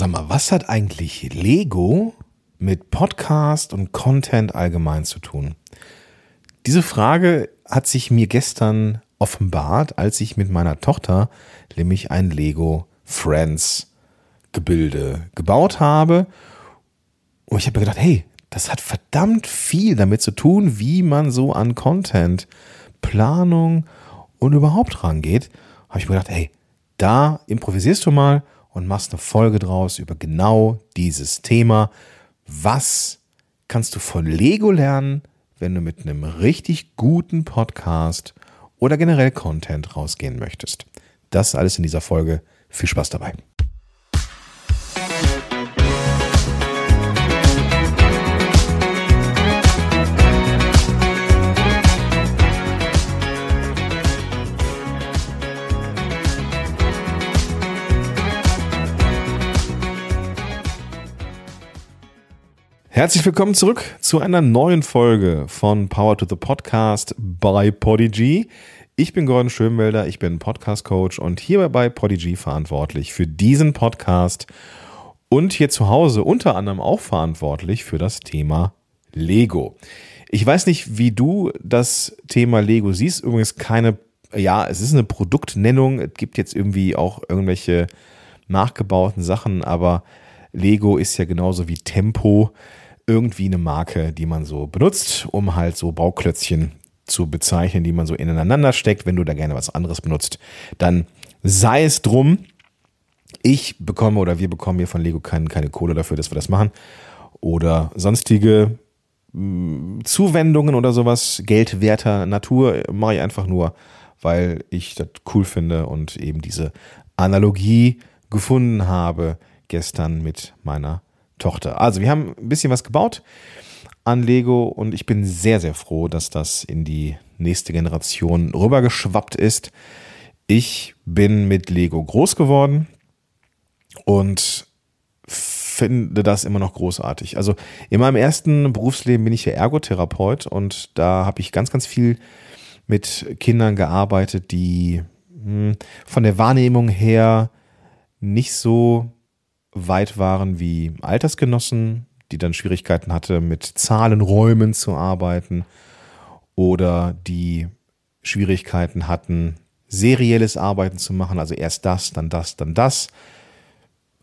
Sag mal, was hat eigentlich Lego mit Podcast und Content allgemein zu tun? Diese Frage hat sich mir gestern offenbart, als ich mit meiner Tochter nämlich ein Lego Friends Gebilde gebaut habe. Und ich habe mir gedacht, hey, das hat verdammt viel damit zu tun, wie man so an Content, Planung und überhaupt rangeht. Habe ich mir gedacht, hey, da improvisierst du mal und machst eine Folge draus über genau dieses Thema. Was kannst du von Lego lernen, wenn du mit einem richtig guten Podcast oder generell Content rausgehen möchtest? Das alles in dieser Folge. Viel Spaß dabei. Herzlich willkommen zurück zu einer neuen Folge von Power to the Podcast by Podigy. Ich bin Gordon Schönwelder, ich bin Podcast Coach und hier bei Podigy verantwortlich für diesen Podcast und hier zu Hause unter anderem auch verantwortlich für das Thema Lego. Ich weiß nicht, wie du das Thema Lego siehst. Übrigens keine, ja, es ist eine Produktnennung. Es gibt jetzt irgendwie auch irgendwelche nachgebauten Sachen, aber Lego ist ja genauso wie Tempo irgendwie eine Marke, die man so benutzt, um halt so Bauklötzchen zu bezeichnen, die man so ineinander steckt. Wenn du da gerne was anderes benutzt, dann sei es drum. Ich bekomme oder wir bekommen hier von Lego keine, keine Kohle dafür, dass wir das machen. Oder sonstige mh, Zuwendungen oder sowas, geldwerter Natur, mache ich einfach nur, weil ich das cool finde und eben diese Analogie gefunden habe gestern mit meiner Tochter. Also wir haben ein bisschen was gebaut an Lego und ich bin sehr, sehr froh, dass das in die nächste Generation rübergeschwappt ist. Ich bin mit Lego groß geworden und finde das immer noch großartig. Also in meinem ersten Berufsleben bin ich ja Ergotherapeut und da habe ich ganz, ganz viel mit Kindern gearbeitet, die hm, von der Wahrnehmung her nicht so weit waren wie Altersgenossen, die dann Schwierigkeiten hatte, mit Zahlenräumen zu arbeiten oder die Schwierigkeiten hatten, serielles Arbeiten zu machen, also erst das, dann das, dann das.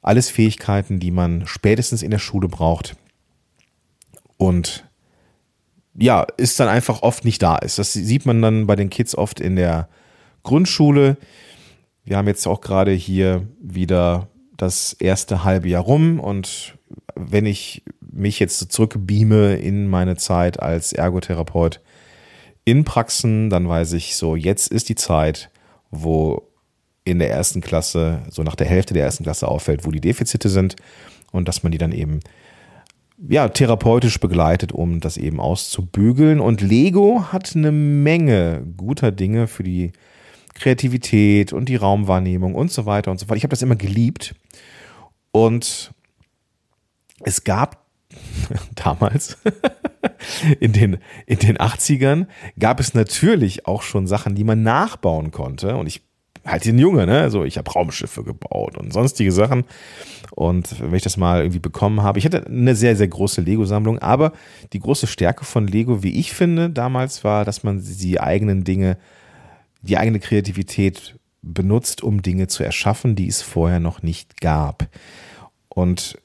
Alles Fähigkeiten, die man spätestens in der Schule braucht und ja, ist dann einfach oft nicht da ist. Das sieht man dann bei den Kids oft in der Grundschule. Wir haben jetzt auch gerade hier wieder das erste halbe Jahr rum und wenn ich mich jetzt zurückbeame in meine Zeit als Ergotherapeut in Praxen, dann weiß ich so, jetzt ist die Zeit, wo in der ersten Klasse, so nach der Hälfte der ersten Klasse auffällt, wo die Defizite sind und dass man die dann eben ja, therapeutisch begleitet, um das eben auszubügeln. Und Lego hat eine Menge guter Dinge für die Kreativität und die Raumwahrnehmung und so weiter und so fort. Ich habe das immer geliebt. Und es gab damals in den, in den 80ern gab es natürlich auch schon Sachen, die man nachbauen konnte. Und ich halt den Junge, ne? Also ich habe Raumschiffe gebaut und sonstige Sachen. Und wenn ich das mal irgendwie bekommen habe, ich hatte eine sehr, sehr große Lego-Sammlung, aber die große Stärke von Lego, wie ich finde, damals war, dass man die eigenen Dinge die eigene Kreativität benutzt, um Dinge zu erschaffen, die es vorher noch nicht gab. Und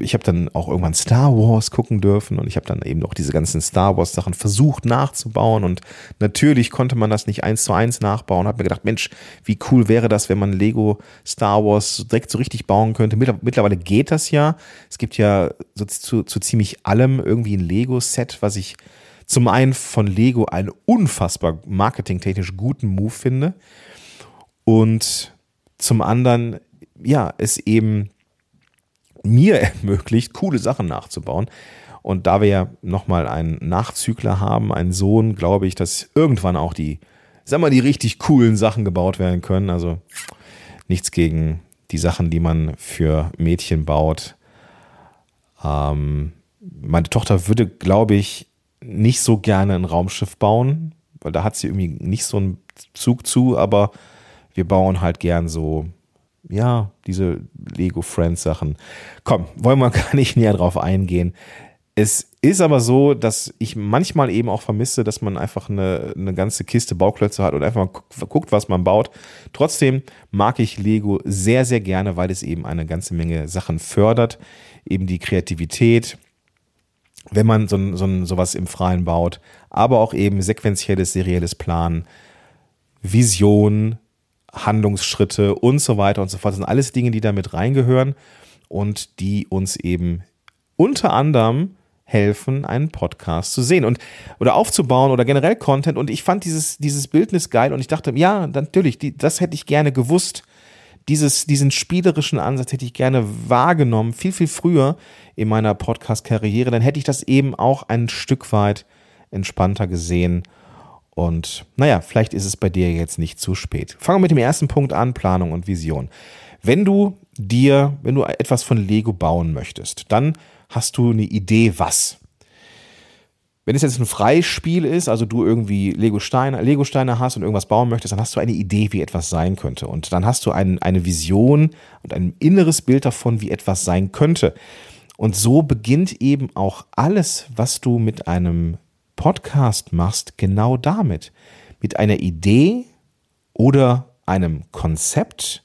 ich habe dann auch irgendwann Star Wars gucken dürfen und ich habe dann eben auch diese ganzen Star Wars Sachen versucht nachzubauen und natürlich konnte man das nicht eins zu eins nachbauen. Habe mir gedacht, Mensch, wie cool wäre das, wenn man Lego Star Wars direkt so richtig bauen könnte. Mittlerweile geht das ja. Es gibt ja so zu, zu ziemlich allem irgendwie ein Lego Set, was ich zum einen von Lego einen unfassbar marketingtechnisch guten Move finde und zum anderen, ja, es eben mir ermöglicht, coole Sachen nachzubauen. Und da wir ja nochmal einen Nachzügler haben, einen Sohn, glaube ich, dass irgendwann auch die, sag mal, die richtig coolen Sachen gebaut werden können. Also nichts gegen die Sachen, die man für Mädchen baut. Ähm, meine Tochter würde, glaube ich, nicht so gerne ein Raumschiff bauen, weil da hat sie irgendwie nicht so einen Zug zu, aber wir bauen halt gern so ja, diese Lego Friends Sachen. Komm, wollen wir gar nicht näher drauf eingehen. Es ist aber so, dass ich manchmal eben auch vermisse, dass man einfach eine, eine ganze Kiste Bauklötze hat und einfach mal guckt, was man baut. Trotzdem mag ich Lego sehr, sehr gerne, weil es eben eine ganze Menge Sachen fördert. Eben die Kreativität, wenn man so, so, sowas im Freien baut, aber auch eben sequenzielles, serielles Planen, Vision, Handlungsschritte und so weiter und so fort. Das sind alles Dinge, die da mit reingehören und die uns eben unter anderem helfen, einen Podcast zu sehen und oder aufzubauen oder generell Content. Und ich fand dieses, dieses Bildnis geil und ich dachte, ja, natürlich, die, das hätte ich gerne gewusst. Dieses, diesen spielerischen Ansatz hätte ich gerne wahrgenommen, viel, viel früher in meiner Podcast-Karriere. Dann hätte ich das eben auch ein Stück weit entspannter gesehen. Und naja, vielleicht ist es bei dir jetzt nicht zu spät. Fangen wir mit dem ersten Punkt an, Planung und Vision. Wenn du dir, wenn du etwas von Lego bauen möchtest, dann hast du eine Idee, was. Wenn es jetzt ein Freispiel ist, also du irgendwie Lego-Steine Lego -Steine hast und irgendwas bauen möchtest, dann hast du eine Idee, wie etwas sein könnte. Und dann hast du ein, eine Vision und ein inneres Bild davon, wie etwas sein könnte. Und so beginnt eben auch alles, was du mit einem Podcast machst, genau damit. Mit einer Idee oder einem Konzept,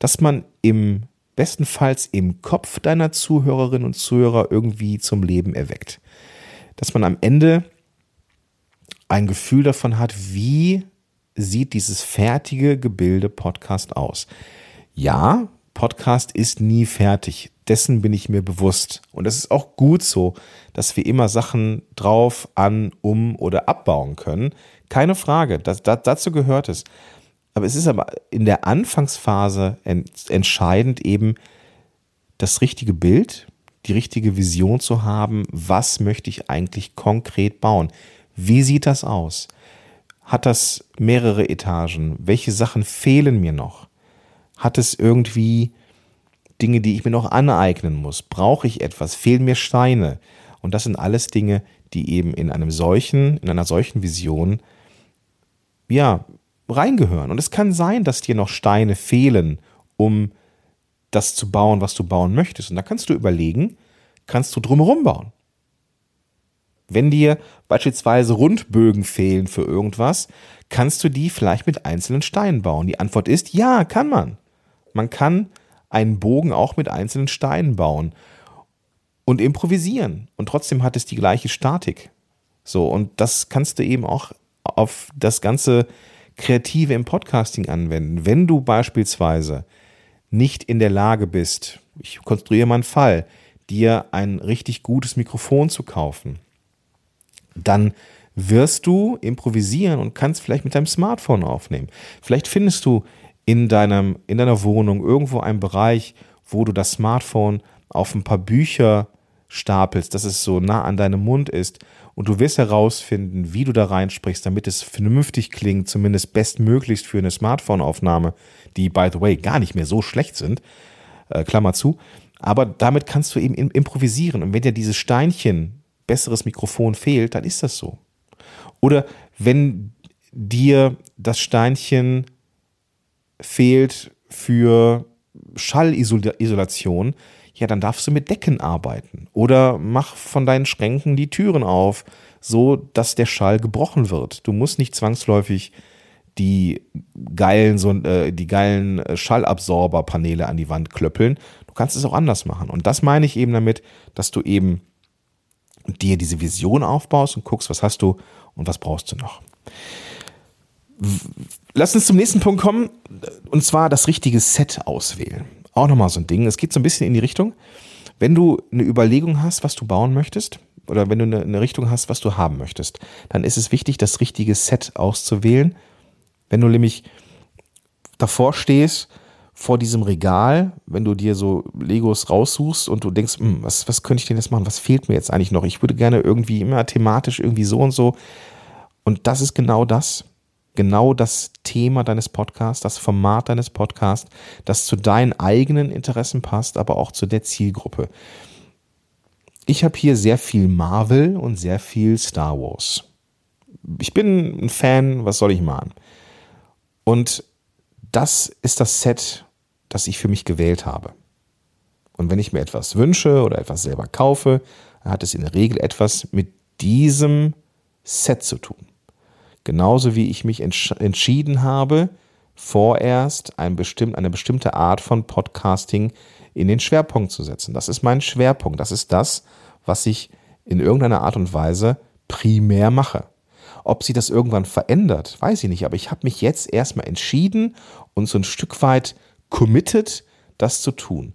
das man im bestenfalls im Kopf deiner Zuhörerinnen und Zuhörer irgendwie zum Leben erweckt. Dass man am Ende ein Gefühl davon hat, wie sieht dieses fertige Gebilde Podcast aus. Ja, Podcast ist nie fertig. Dessen bin ich mir bewusst. Und es ist auch gut so, dass wir immer Sachen drauf, an, um oder abbauen können. Keine Frage. Das, das, dazu gehört es. Aber es ist aber in der Anfangsphase entscheidend eben das richtige Bild, die richtige Vision zu haben, was möchte ich eigentlich konkret bauen? Wie sieht das aus? Hat das mehrere Etagen? Welche Sachen fehlen mir noch? Hat es irgendwie Dinge, die ich mir noch aneignen muss? Brauche ich etwas? Fehlen mir Steine? Und das sind alles Dinge, die eben in einem solchen, in einer solchen Vision, ja, reingehören. Und es kann sein, dass dir noch Steine fehlen, um das zu bauen, was du bauen möchtest. Und da kannst du überlegen, kannst du drumherum bauen. Wenn dir beispielsweise Rundbögen fehlen für irgendwas, kannst du die vielleicht mit einzelnen Steinen bauen. Die Antwort ist ja, kann man. Man kann einen Bogen auch mit einzelnen Steinen bauen und improvisieren. Und trotzdem hat es die gleiche Statik. So, und das kannst du eben auch auf das ganze Kreative im Podcasting anwenden. Wenn du beispielsweise nicht in der Lage bist, ich konstruiere mal einen Fall, dir ein richtig gutes Mikrofon zu kaufen, dann wirst du improvisieren und kannst vielleicht mit deinem Smartphone aufnehmen. Vielleicht findest du in, deinem, in deiner Wohnung irgendwo einen Bereich, wo du das Smartphone auf ein paar Bücher stapelst, dass es so nah an deinem Mund ist und du wirst herausfinden, wie du da reinsprichst, damit es vernünftig klingt, zumindest bestmöglichst für eine Smartphone-Aufnahme, die, by the way, gar nicht mehr so schlecht sind, äh, Klammer zu. Aber damit kannst du eben improvisieren. Und wenn dir dieses Steinchen, besseres Mikrofon fehlt, dann ist das so. Oder wenn dir das Steinchen fehlt für Schallisolation, ja, dann darfst du mit Decken arbeiten. Oder mach von deinen Schränken die Türen auf, so dass der Schall gebrochen wird. Du musst nicht zwangsläufig die geilen, so, äh, die geilen äh, Schallabsorberpaneele an die Wand klöppeln. Du kannst es auch anders machen. Und das meine ich eben damit, dass du eben dir diese Vision aufbaust und guckst, was hast du und was brauchst du noch. Lass uns zum nächsten Punkt kommen, und zwar das richtige Set auswählen auch nochmal so ein Ding. Es geht so ein bisschen in die Richtung, wenn du eine Überlegung hast, was du bauen möchtest, oder wenn du eine, eine Richtung hast, was du haben möchtest, dann ist es wichtig, das richtige Set auszuwählen. Wenn du nämlich davor stehst, vor diesem Regal, wenn du dir so Legos raussuchst und du denkst, hm, was, was könnte ich denn jetzt machen? Was fehlt mir jetzt eigentlich noch? Ich würde gerne irgendwie immer thematisch irgendwie so und so. Und das ist genau das genau das Thema deines Podcasts, das Format deines Podcasts, das zu deinen eigenen Interessen passt, aber auch zu der Zielgruppe. Ich habe hier sehr viel Marvel und sehr viel Star Wars. Ich bin ein Fan, was soll ich machen? Und das ist das Set, das ich für mich gewählt habe. Und wenn ich mir etwas wünsche oder etwas selber kaufe, dann hat es in der Regel etwas mit diesem Set zu tun. Genauso wie ich mich entsch entschieden habe, vorerst ein bestimmt, eine bestimmte Art von Podcasting in den Schwerpunkt zu setzen. Das ist mein Schwerpunkt. Das ist das, was ich in irgendeiner Art und Weise primär mache. Ob sie das irgendwann verändert, weiß ich nicht, aber ich habe mich jetzt erstmal entschieden und so ein Stück weit committed, das zu tun.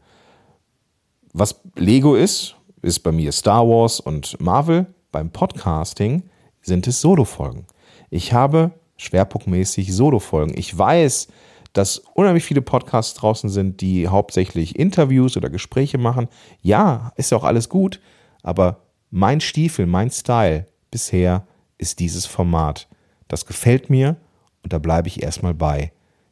Was Lego ist, ist bei mir Star Wars und Marvel. Beim Podcasting sind es Solo-Folgen. Ich habe schwerpunktmäßig Solo-Folgen. Ich weiß, dass unheimlich viele Podcasts draußen sind, die hauptsächlich Interviews oder Gespräche machen. Ja, ist ja auch alles gut, aber mein Stiefel, mein Style bisher ist dieses Format. Das gefällt mir und da bleibe ich erstmal bei.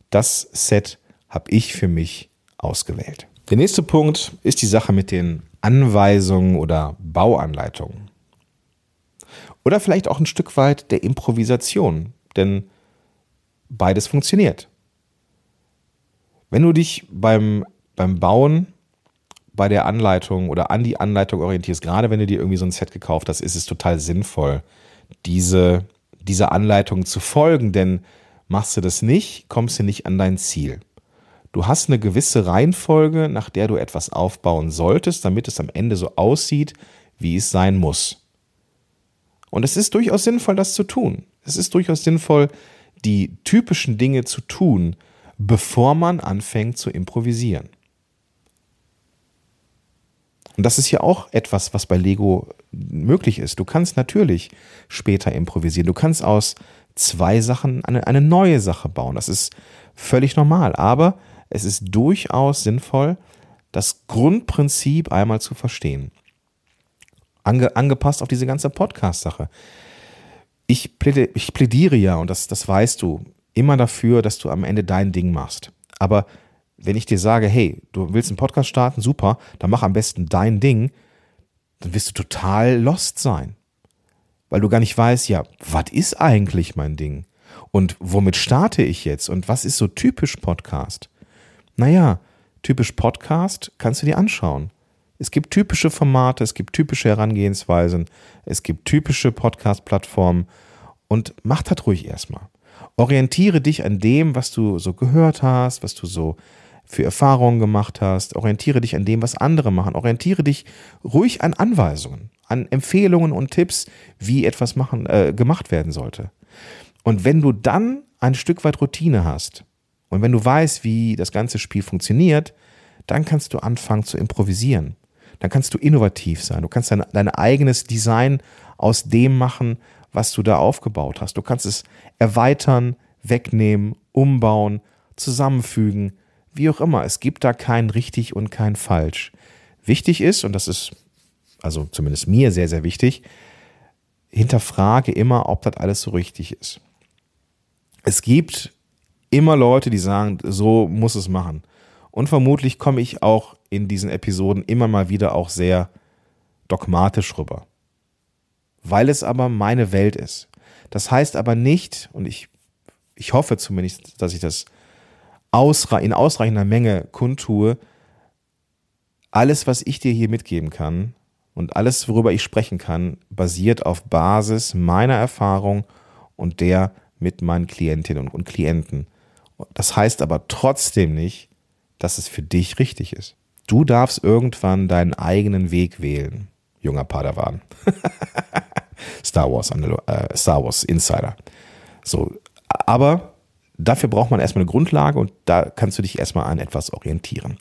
Das Set habe ich für mich ausgewählt. Der nächste Punkt ist die Sache mit den Anweisungen oder Bauanleitungen. Oder vielleicht auch ein Stück weit der Improvisation, denn beides funktioniert. Wenn du dich beim, beim Bauen bei der Anleitung oder an die Anleitung orientierst, gerade wenn du dir irgendwie so ein Set gekauft hast, ist es total sinnvoll, diese, dieser Anleitung zu folgen, denn machst du das nicht, kommst du nicht an dein Ziel. Du hast eine gewisse Reihenfolge, nach der du etwas aufbauen solltest, damit es am Ende so aussieht, wie es sein muss. Und es ist durchaus sinnvoll, das zu tun. Es ist durchaus sinnvoll, die typischen Dinge zu tun, bevor man anfängt zu improvisieren. Und das ist ja auch etwas, was bei Lego möglich ist. Du kannst natürlich später improvisieren. Du kannst aus zwei Sachen eine, eine neue Sache bauen. Das ist völlig normal. Aber es ist durchaus sinnvoll, das Grundprinzip einmal zu verstehen. Ange, angepasst auf diese ganze Podcast-Sache. Ich, plädiere, ich plädiere ja, und das, das weißt du, immer dafür, dass du am Ende dein Ding machst. Aber wenn ich dir sage, hey, du willst einen Podcast starten, super, dann mach am besten dein Ding, dann wirst du total lost sein. Weil du gar nicht weißt, ja, was ist eigentlich mein Ding? Und womit starte ich jetzt? Und was ist so typisch Podcast? Naja, typisch Podcast kannst du dir anschauen. Es gibt typische Formate, es gibt typische Herangehensweisen, es gibt typische Podcast-Plattformen und mach das ruhig erstmal. Orientiere dich an dem, was du so gehört hast, was du so für Erfahrungen gemacht hast. Orientiere dich an dem, was andere machen. Orientiere dich ruhig an Anweisungen, an Empfehlungen und Tipps, wie etwas machen, äh, gemacht werden sollte. Und wenn du dann ein Stück weit Routine hast und wenn du weißt, wie das ganze Spiel funktioniert, dann kannst du anfangen zu improvisieren. Dann kannst du innovativ sein. Du kannst dein, dein eigenes Design aus dem machen, was du da aufgebaut hast. Du kannst es erweitern, wegnehmen, umbauen, zusammenfügen, wie auch immer. Es gibt da kein richtig und kein falsch. Wichtig ist, und das ist also zumindest mir sehr, sehr wichtig, hinterfrage immer, ob das alles so richtig ist. Es gibt immer Leute, die sagen, so muss es machen. Und vermutlich komme ich auch in diesen Episoden immer mal wieder auch sehr dogmatisch rüber. Weil es aber meine Welt ist. Das heißt aber nicht, und ich, ich hoffe zumindest, dass ich das ausre in ausreichender Menge kundtue, alles, was ich dir hier mitgeben kann und alles, worüber ich sprechen kann, basiert auf Basis meiner Erfahrung und der mit meinen Klientinnen und Klienten. Das heißt aber trotzdem nicht, dass es für dich richtig ist. Du darfst irgendwann deinen eigenen Weg wählen, junger Padawan. Star Wars, äh, Star Wars Insider. So, aber Dafür braucht man erstmal eine Grundlage und da kannst du dich erstmal an etwas orientieren.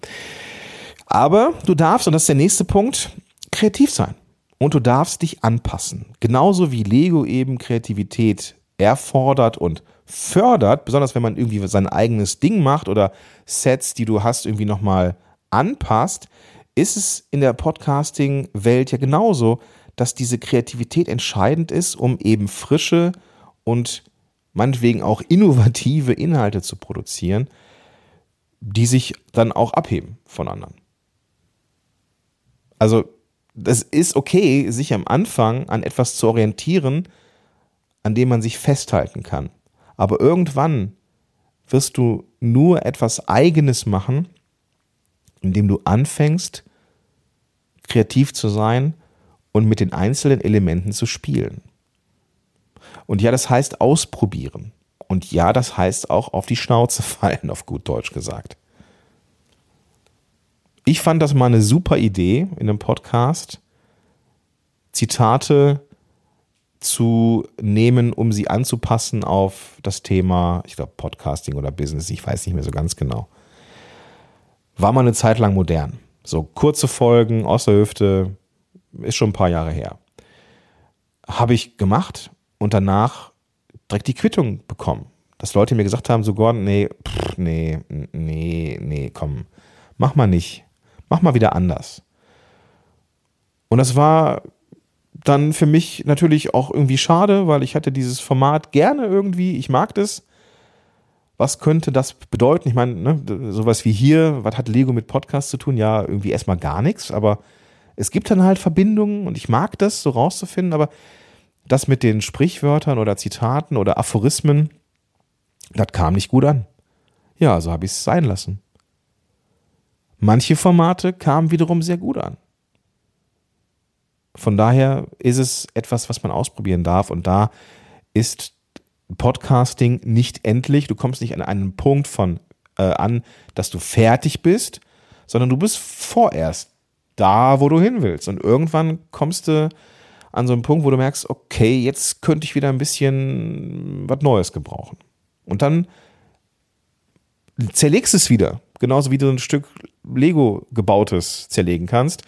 Aber du darfst, und das ist der nächste Punkt, kreativ sein. Und du darfst dich anpassen. Genauso wie Lego eben Kreativität erfordert und fördert, besonders wenn man irgendwie sein eigenes Ding macht oder Sets, die du hast, irgendwie nochmal anpasst, ist es in der Podcasting-Welt ja genauso, dass diese Kreativität entscheidend ist, um eben frische und meinetwegen auch innovative Inhalte zu produzieren, die sich dann auch abheben von anderen. Also das ist okay, sich am Anfang an etwas zu orientieren, an dem man sich festhalten kann. Aber irgendwann wirst du nur etwas Eigenes machen, indem du anfängst, kreativ zu sein und mit den einzelnen Elementen zu spielen. Und ja, das heißt ausprobieren. Und ja, das heißt auch auf die Schnauze fallen, auf gut Deutsch gesagt. Ich fand das mal eine super Idee in einem Podcast, Zitate zu nehmen, um sie anzupassen auf das Thema, ich glaube, Podcasting oder Business, ich weiß nicht mehr so ganz genau. War mal eine Zeit lang modern. So kurze Folgen aus der Hüfte, ist schon ein paar Jahre her. Habe ich gemacht und danach direkt die Quittung bekommen. Dass Leute mir gesagt haben, so Gordon, nee, pff, nee, nee, nee, komm, mach mal nicht. Mach mal wieder anders. Und das war dann für mich natürlich auch irgendwie schade, weil ich hatte dieses Format gerne irgendwie, ich mag das. Was könnte das bedeuten? Ich meine, ne, sowas wie hier, was hat Lego mit Podcast zu tun? Ja, irgendwie erstmal gar nichts, aber es gibt dann halt Verbindungen und ich mag das so rauszufinden, aber das mit den Sprichwörtern oder Zitaten oder Aphorismen, das kam nicht gut an. Ja, so habe ich es sein lassen. Manche Formate kamen wiederum sehr gut an. Von daher ist es etwas, was man ausprobieren darf. Und da ist Podcasting nicht endlich. Du kommst nicht an einen Punkt von äh, an, dass du fertig bist, sondern du bist vorerst da, wo du hin willst. Und irgendwann kommst du an so einen Punkt, wo du merkst, okay, jetzt könnte ich wieder ein bisschen was Neues gebrauchen. Und dann zerlegst es wieder, genauso wie du ein Stück Lego gebautes zerlegen kannst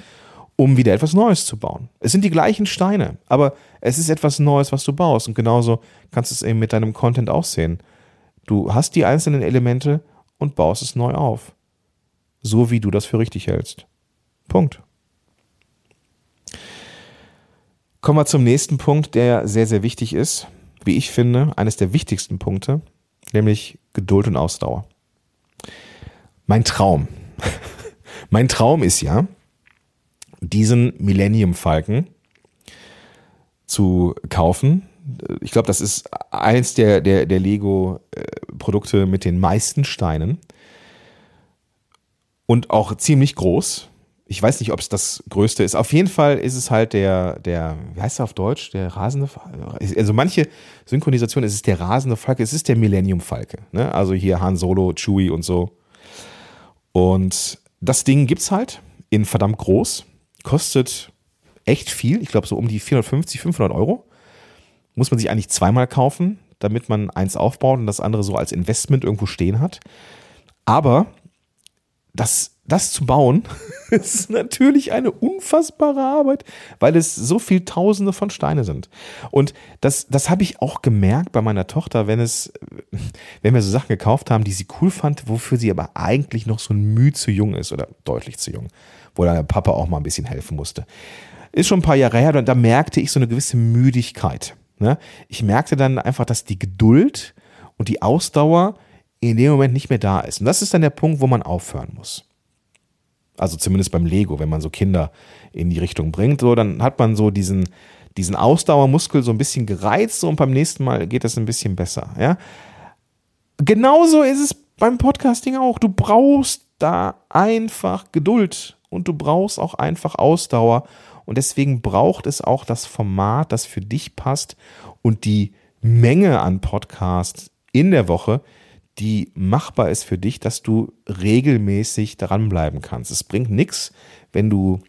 um wieder etwas Neues zu bauen. Es sind die gleichen Steine, aber es ist etwas Neues, was du baust. Und genauso kannst du es eben mit deinem Content auch sehen. Du hast die einzelnen Elemente und baust es neu auf. So wie du das für richtig hältst. Punkt. Kommen wir zum nächsten Punkt, der sehr, sehr wichtig ist. Wie ich finde, eines der wichtigsten Punkte, nämlich Geduld und Ausdauer. Mein Traum. mein Traum ist ja, diesen Millennium Falcon zu kaufen. Ich glaube, das ist eins der, der, der Lego-Produkte mit den meisten Steinen. Und auch ziemlich groß. Ich weiß nicht, ob es das größte ist. Auf jeden Fall ist es halt der, der, wie heißt er auf Deutsch? Der rasende Falke. Also manche Synchronisationen, es ist der rasende Falke, es ist der Millennium Falke. Ne? Also hier Han Solo, Chewie und so. Und das Ding gibt es halt in verdammt groß kostet echt viel. Ich glaube, so um die 450, 500 Euro. Muss man sich eigentlich zweimal kaufen, damit man eins aufbaut und das andere so als Investment irgendwo stehen hat. Aber das, das zu bauen, ist natürlich eine unfassbare Arbeit, weil es so viel Tausende von Steine sind. Und das, das habe ich auch gemerkt bei meiner Tochter, wenn es, wenn wir so Sachen gekauft haben, die sie cool fand, wofür sie aber eigentlich noch so ein Mühe zu jung ist oder deutlich zu jung wo der Papa auch mal ein bisschen helfen musste. Ist schon ein paar Jahre her, und da merkte ich so eine gewisse Müdigkeit. Ne? Ich merkte dann einfach, dass die Geduld und die Ausdauer in dem Moment nicht mehr da ist. Und das ist dann der Punkt, wo man aufhören muss. Also zumindest beim Lego, wenn man so Kinder in die Richtung bringt, so, dann hat man so diesen, diesen Ausdauermuskel so ein bisschen gereizt und beim nächsten Mal geht das ein bisschen besser. Ja? Genauso ist es beim Podcasting auch. Du brauchst da einfach Geduld und du brauchst auch einfach Ausdauer. Und deswegen braucht es auch das Format, das für dich passt und die Menge an Podcasts in der Woche, die machbar ist für dich, dass du regelmäßig dranbleiben kannst. Es bringt nichts, wenn du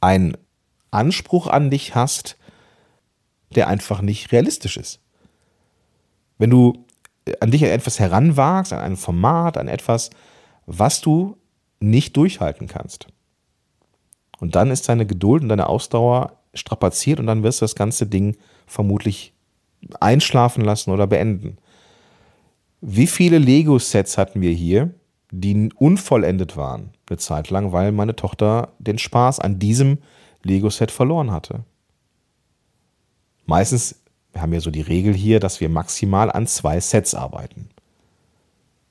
einen Anspruch an dich hast, der einfach nicht realistisch ist. Wenn du an dich etwas heranwagst, an ein Format, an etwas, was du nicht durchhalten kannst. Und dann ist deine Geduld und deine Ausdauer strapaziert und dann wirst du das ganze Ding vermutlich einschlafen lassen oder beenden. Wie viele Lego-Sets hatten wir hier, die unvollendet waren, eine Zeit lang, weil meine Tochter den Spaß an diesem Lego-Set verloren hatte? Meistens, wir haben ja so die Regel hier, dass wir maximal an zwei Sets arbeiten.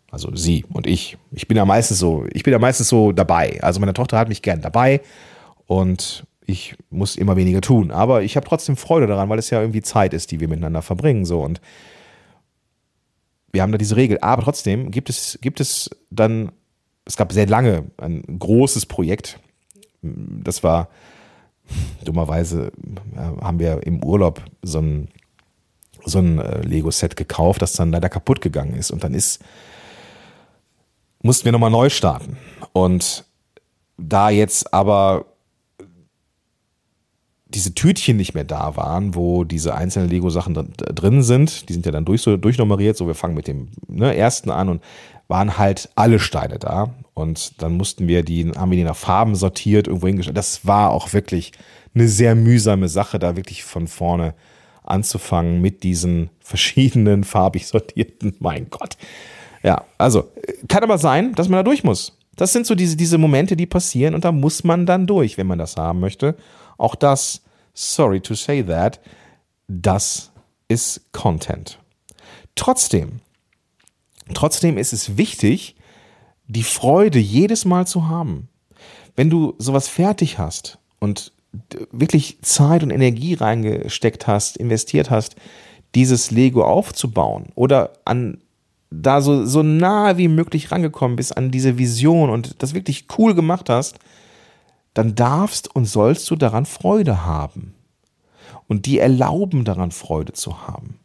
Also sie und ich. Ich bin ja meistens so, ich bin ja meistens so dabei. Also meine Tochter hat mich gern dabei und ich muss immer weniger tun. Aber ich habe trotzdem Freude daran, weil es ja irgendwie Zeit ist, die wir miteinander verbringen. So und wir haben da diese Regel. Aber trotzdem gibt es, gibt es dann es gab sehr lange ein großes Projekt. Das war dummerweise haben wir im Urlaub so ein, so ein äh, Lego-Set gekauft, das dann leider kaputt gegangen ist. Und dann ist, mussten wir nochmal neu starten. Und da jetzt aber diese Tütchen nicht mehr da waren, wo diese einzelnen Lego-Sachen drin sind, die sind ja dann durch, so, durchnummeriert, so wir fangen mit dem ne, ersten an und waren halt alle Steine da. Und dann mussten wir die, haben wir die nach Farben sortiert, irgendwo hingestellt. Das war auch wirklich eine sehr mühsame Sache, da wirklich von vorne anzufangen mit diesen verschiedenen farbig sortierten. Mein Gott. Ja, also kann aber sein, dass man da durch muss. Das sind so diese, diese Momente, die passieren und da muss man dann durch, wenn man das haben möchte. Auch das, sorry to say that, das ist Content. Trotzdem, trotzdem ist es wichtig, die Freude jedes Mal zu haben. Wenn du sowas fertig hast und wirklich Zeit und Energie reingesteckt hast, investiert hast, dieses Lego aufzubauen oder an da so, so nah wie möglich rangekommen bist an diese Vision und das wirklich cool gemacht hast, dann darfst und sollst du daran Freude haben. Und die erlauben daran Freude zu haben.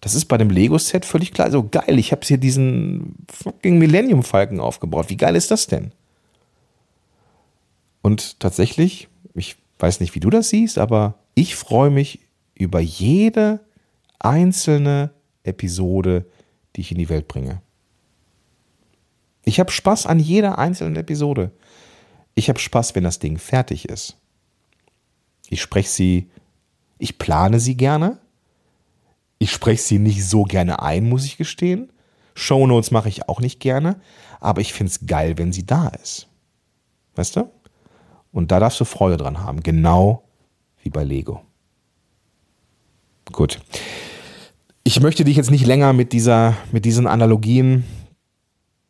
Das ist bei dem Lego-Set völlig klar. So geil, ich habe hier diesen fucking Millennium Falken aufgebaut. Wie geil ist das denn? Und tatsächlich, ich weiß nicht, wie du das siehst, aber ich freue mich über jede einzelne Episode, die ich in die Welt bringe. Ich habe Spaß an jeder einzelnen Episode. Ich habe Spaß, wenn das Ding fertig ist. Ich spreche sie, ich plane sie gerne. Ich spreche sie nicht so gerne ein, muss ich gestehen. Shownotes mache ich auch nicht gerne, aber ich finde es geil, wenn sie da ist. Weißt du? Und da darfst du Freude dran haben, genau wie bei Lego. Gut. Ich möchte dich jetzt nicht länger mit dieser, mit diesen Analogien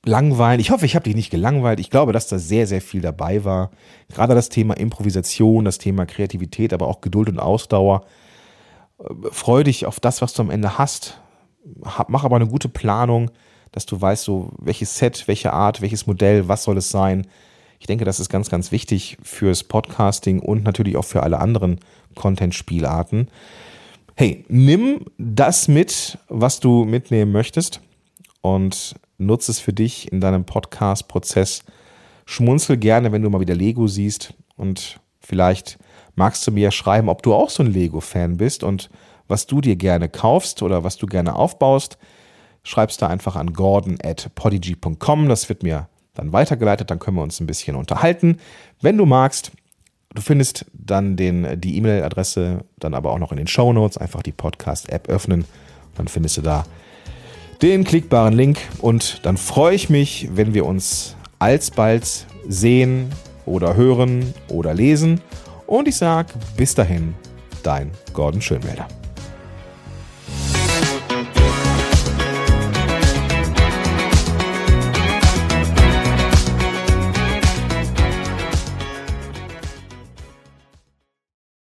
langweilen. Ich hoffe, ich habe dich nicht gelangweilt. Ich glaube, dass da sehr, sehr viel dabei war. Gerade das Thema Improvisation, das Thema Kreativität, aber auch Geduld und Ausdauer. Freu dich auf das, was du am Ende hast. Mach aber eine gute Planung, dass du weißt, so welches Set, welche Art, welches Modell, was soll es sein. Ich denke, das ist ganz, ganz wichtig fürs Podcasting und natürlich auch für alle anderen Content-Spielarten. Hey, nimm das mit, was du mitnehmen möchtest und nutze es für dich in deinem Podcast-Prozess. Schmunzel gerne, wenn du mal wieder Lego siehst und vielleicht magst du mir schreiben, ob du auch so ein Lego-Fan bist und was du dir gerne kaufst oder was du gerne aufbaust. Schreibst da einfach an gordon at podigy.com. Das wird mir dann weitergeleitet, dann können wir uns ein bisschen unterhalten. Wenn du magst, du findest dann den, die E-Mail-Adresse dann aber auch noch in den Show Notes. Einfach die Podcast-App öffnen, dann findest du da den klickbaren Link und dann freue ich mich, wenn wir uns alsbald sehen oder hören oder lesen. Und ich sage bis dahin, dein Gordon Schönwälder.